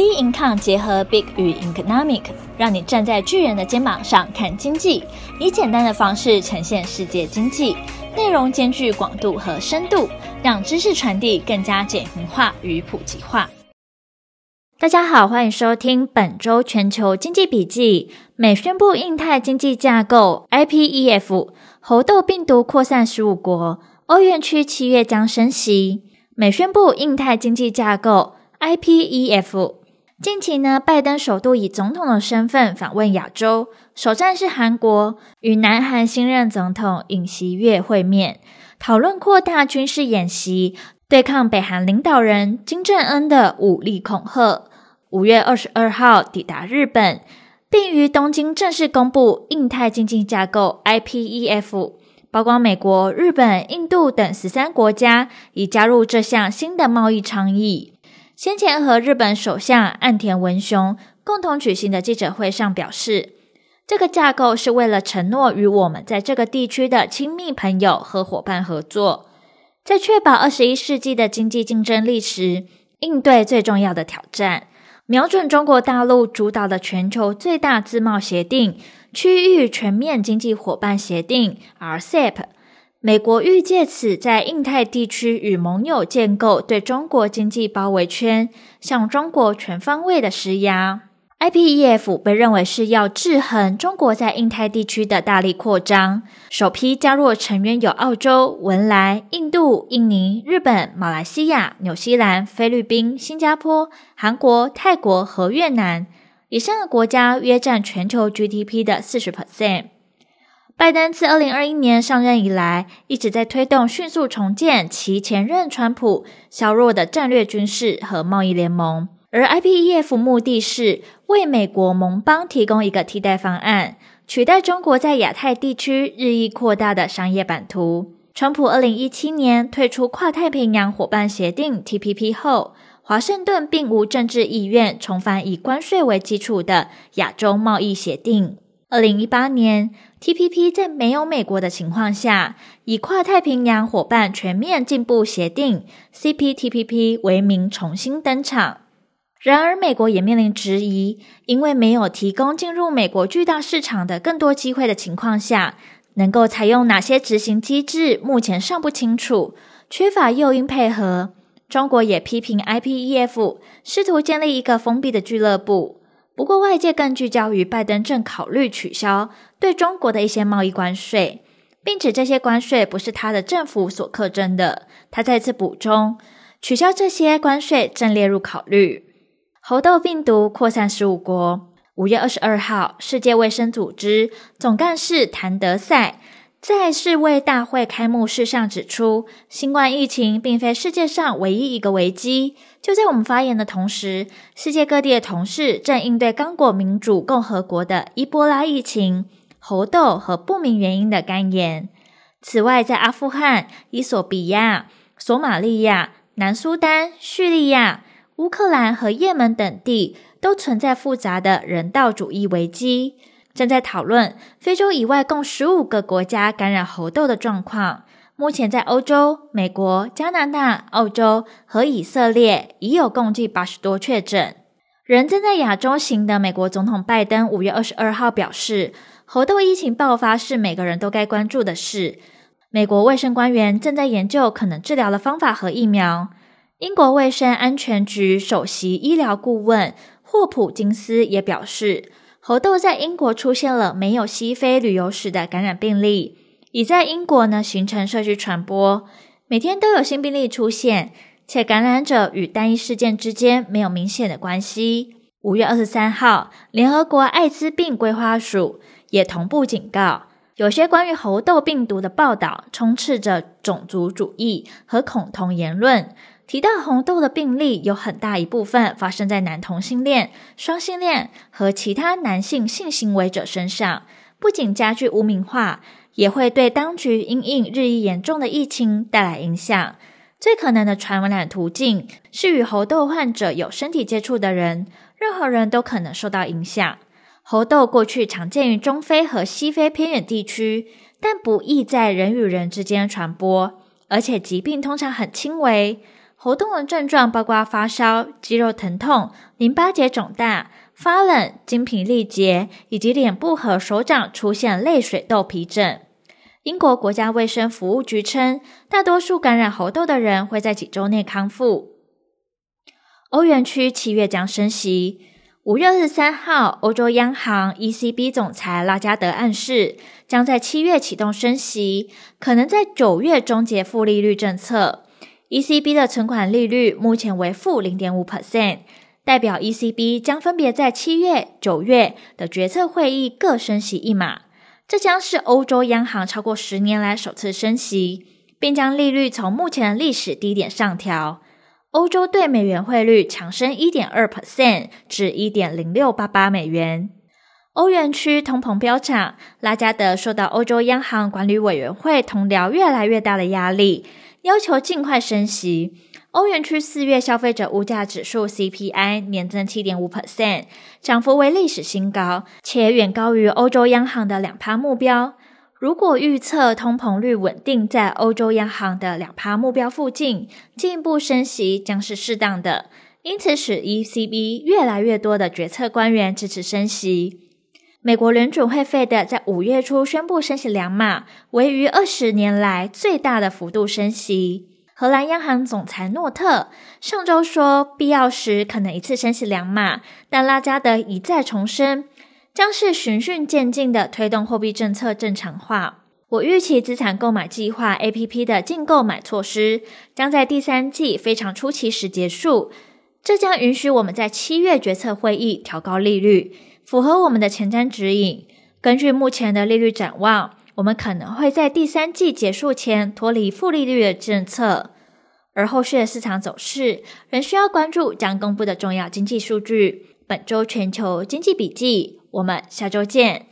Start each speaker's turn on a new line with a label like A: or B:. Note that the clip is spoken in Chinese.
A: B Income 结合 Big 与 Economic，让你站在巨人的肩膀上看经济，以简单的方式呈现世界经济，内容兼具广度和深度，让知识传递更加简明化与普及化。大家好，欢迎收听本周全球经济笔记。美宣布印太经济架构 （IPEF），猴痘病毒扩散十五国，欧元区七月将升息。美宣布印太经济架构 （IPEF）。近期呢，拜登首度以总统的身份访问亚洲，首站是韩国，与南韩新任总统尹锡悦会面，讨论扩大军事演习，对抗北韩领导人金正恩的武力恐吓。五月二十二号抵达日本，并于东京正式公布印太经济架构 （IPEF），包括美国、日本、印度等十三国家已加入这项新的贸易倡议。先前和日本首相岸田文雄共同举行的记者会上表示，这个架构是为了承诺与我们在这个地区的亲密朋友和伙伴合作，在确保二十一世纪的经济竞争力时，应对最重要的挑战，瞄准中国大陆主导的全球最大自贸协定——区域全面经济伙伴协定 （RCEP）。美国欲借此在印太地区与盟友建构对中国经济包围圈，向中国全方位的施压。IPEF 被认为是要制衡中国在印太地区的大力扩张。首批加入成员有澳洲、文莱、印度、印尼、日本、马来西亚、纽西兰、菲律宾、新加坡、韩国、泰国和越南。以上的国家约占全球 GDP 的四十 percent。拜登自二零二一年上任以来，一直在推动迅速重建其前任川普削弱的战略军事和贸易联盟，而 IPEF 目的是为美国盟邦提供一个替代方案，取代中国在亚太地区日益扩大的商业版图。川普二零一七年退出跨太平洋伙伴协定 TPP 后，华盛顿并无政治意愿重返以关税为基础的亚洲贸易协定。二零一八年，TPP 在没有美国的情况下，以跨太平洋伙伴全面进步协定 （CPTPP） 为名重新登场。然而，美国也面临质疑，因为没有提供进入美国巨大市场的更多机会的情况下，能够采用哪些执行机制，目前尚不清楚，缺乏诱因配合。中国也批评 IPEF 试图建立一个封闭的俱乐部。不过，外界更聚焦于拜登正考虑取消对中国的一些贸易关税，并指这些关税不是他的政府所课征的。他再次补充，取消这些关税正列入考虑。猴痘病毒扩散十五国。五月二十二号，世界卫生组织总干事谭德赛。在世卫大会开幕式上指出，新冠疫情并非世界上唯一一个危机。就在我们发言的同时，世界各地的同事正应对刚果民主共和国的伊波拉疫情、猴痘和不明原因的肝炎。此外，在阿富汗、伊索比亚、索马利亚、南苏丹、叙利亚、乌克兰和也门等地，都存在复杂的人道主义危机。正在讨论非洲以外共十五个国家感染猴痘的状况。目前在欧洲、美国、加拿大、澳洲和以色列已有共计八十多确诊。人正在亚洲行的美国总统拜登五月二十二号表示，猴痘疫情爆发是每个人都该关注的事。美国卫生官员正在研究可能治疗的方法和疫苗。英国卫生安全局首席医疗顾问霍普金斯也表示。猴痘在英国出现了没有西非旅游史的感染病例，已在英国呢形成社区传播，每天都有新病例出现，且感染者与单一事件之间没有明显的关系。五月二十三号，联合国艾滋病规划署也同步警告，有些关于猴痘病毒的报道充斥着种族主义和恐同言论。提到猴痘的病例，有很大一部分发生在男同性恋、双性恋和其他男性性行为者身上，不仅加剧污名化，也会对当局因应日益严重的疫情带来影响。最可能的传染途径是与猴痘患者有身体接触的人，任何人都可能受到影响。猴痘过去常见于中非和西非偏远地区，但不易在人与人之间传播，而且疾病通常很轻微。喉痛的症状包括发烧、肌肉疼痛、淋巴结肿大、发冷、精疲力竭，以及脸部和手掌出现类水痘皮疹。英国国家卫生服务局称，大多数感染猴痘的人会在几周内康复。欧元区七月将升息。五月二十三号，欧洲央行 ECB 总裁拉加德暗示，将在七月启动升息，可能在九月终结负利率政策。ECB 的存款利率目前为负零点五 percent，代表 ECB 将分别在七月、九月的决策会议各升息一码。这将是欧洲央行超过十年来首次升息，并将利率从目前的历史低点上调。欧洲兑美元汇率强升一点二 percent 至一点零六八八美元。欧元区通膨飙涨，拉加德受到欧洲央行管理委员会同僚越来越大的压力，要求尽快升息。欧元区四月消费者物价指数 CPI 年增七点五 percent，涨幅为历史新高，且远高于欧洲央行的两趴目标。如果预测通膨率稳定在欧洲央行的两趴目标附近，进一步升息将是适当的，因此使 ECB 越来越多的决策官员支持升息。美国联准会费的在五月初宣布升息两码，为逾二十年来最大的幅度升息。荷兰央行总裁诺特上周说，必要时可能一次升息两码，但拉加德一再重申。将是循序渐进的推动货币政策正常化。我预期资产购买计划 APP 的净购买措施将在第三季非常初期时结束，这将允许我们在七月决策会议调高利率，符合我们的前瞻指引。根据目前的利率展望，我们可能会在第三季结束前脱离负利率的政策。而后续的市场走势仍需要关注将公布的重要经济数据。本周全球经济笔记。我们下周见。